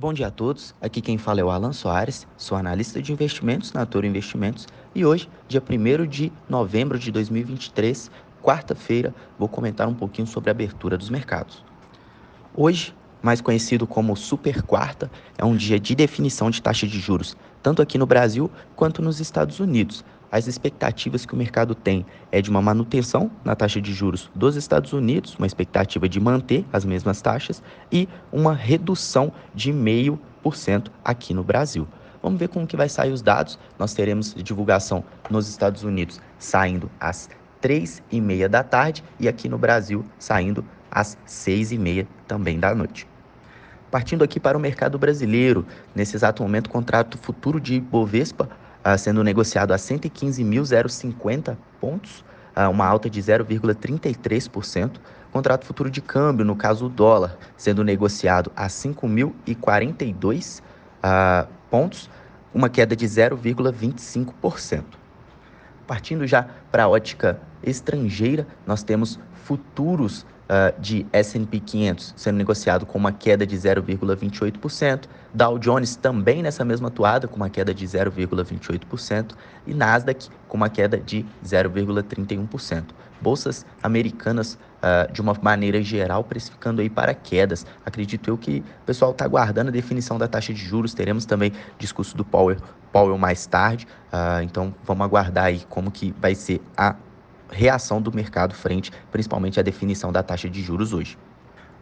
Bom dia a todos, aqui quem fala é o Alan Soares, sou analista de investimentos na Toro Investimentos e hoje, dia 1 de novembro de 2023, quarta-feira, vou comentar um pouquinho sobre a abertura dos mercados. Hoje, mais conhecido como Super Quarta, é um dia de definição de taxa de juros, tanto aqui no Brasil quanto nos Estados Unidos. As expectativas que o mercado tem é de uma manutenção na taxa de juros dos Estados Unidos, uma expectativa de manter as mesmas taxas e uma redução de 0,5% aqui no Brasil. Vamos ver como que vai sair os dados. Nós teremos divulgação nos Estados Unidos saindo às três e meia da tarde e aqui no Brasil saindo às seis e meia também da noite. Partindo aqui para o mercado brasileiro, nesse exato momento, o contrato futuro de Bovespa uh, sendo negociado a 115.050 pontos, uh, uma alta de 0,33%. Contrato futuro de câmbio, no caso o dólar, sendo negociado a 5.042 uh, ah, pontos, uma queda de 0,25%. Partindo já para a ótica estrangeira, nós temos futuros uh, de S&P 500 sendo negociado com uma queda de 0,28%, Dow Jones também nessa mesma toada com uma queda de 0,28% e Nasdaq com uma queda de 0,31%. Bolsas americanas uh, de uma maneira geral precificando aí para quedas. Acredito eu que o pessoal está aguardando a definição da taxa de juros. Teremos também discurso do Powell, Powell mais tarde. Uh, então vamos aguardar aí como que vai ser a reação do mercado frente principalmente à definição da taxa de juros hoje.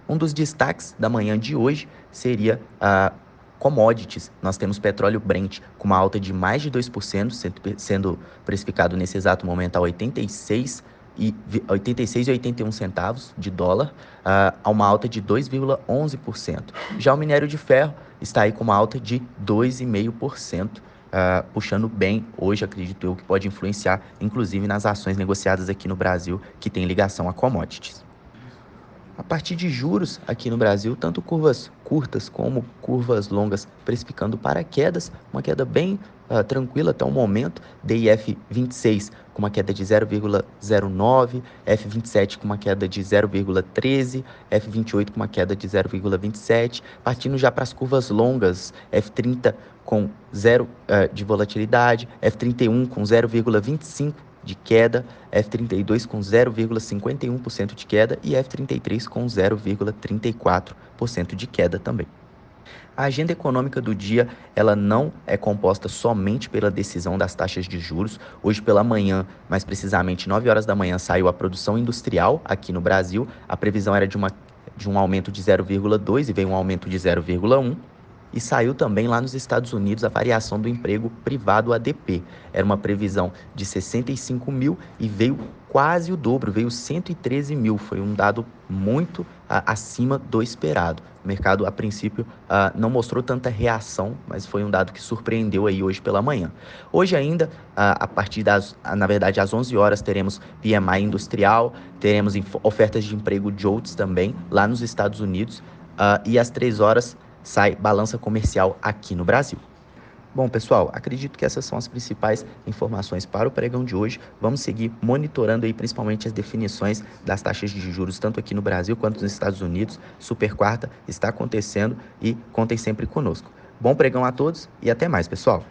Um dos destaques da manhã de hoje seria a commodities. Nós temos petróleo Brent com uma alta de mais de 2%, sendo precificado nesse exato momento a 86 e 86,81 centavos de dólar, uh, a uma alta de 2,11%. Já o minério de ferro está aí com uma alta de 2,5%, uh, puxando bem hoje, acredito eu, que pode influenciar, inclusive, nas ações negociadas aqui no Brasil que tem ligação a commodities. A partir de juros aqui no Brasil, tanto curvas curtas como curvas longas precificando para quedas, uma queda bem uh, tranquila até o momento, DIF 26 com uma queda de 0,09, F27 com uma queda de 0,13, F28 com uma queda de 0,27, partindo já para as curvas longas, F30 com 0 uh, de volatilidade, F31 com 0,25 de queda, F32 com 0,51% de queda e F33 com 0,34% de queda também. A agenda econômica do dia, ela não é composta somente pela decisão das taxas de juros. Hoje pela manhã, mais precisamente 9 horas da manhã, saiu a produção industrial aqui no Brasil. A previsão era de, uma, de um aumento de 0,2 e veio um aumento de 0,1. E saiu também lá nos Estados Unidos a variação do emprego privado ADP. Era uma previsão de 65 mil e veio quase o dobro, veio 113 mil. Foi um dado muito acima do esperado. O mercado, a princípio, não mostrou tanta reação, mas foi um dado que surpreendeu aí hoje pela manhã. Hoje ainda, a partir das, na verdade, às 11 horas, teremos PMI industrial, teremos ofertas de emprego JOLTS também, lá nos Estados Unidos, e às 3 horas sai balança comercial aqui no Brasil. Bom, pessoal, acredito que essas são as principais informações para o pregão de hoje. Vamos seguir monitorando aí principalmente as definições das taxas de juros, tanto aqui no Brasil quanto nos Estados Unidos. Super quarta está acontecendo e contem sempre conosco. Bom pregão a todos e até mais, pessoal.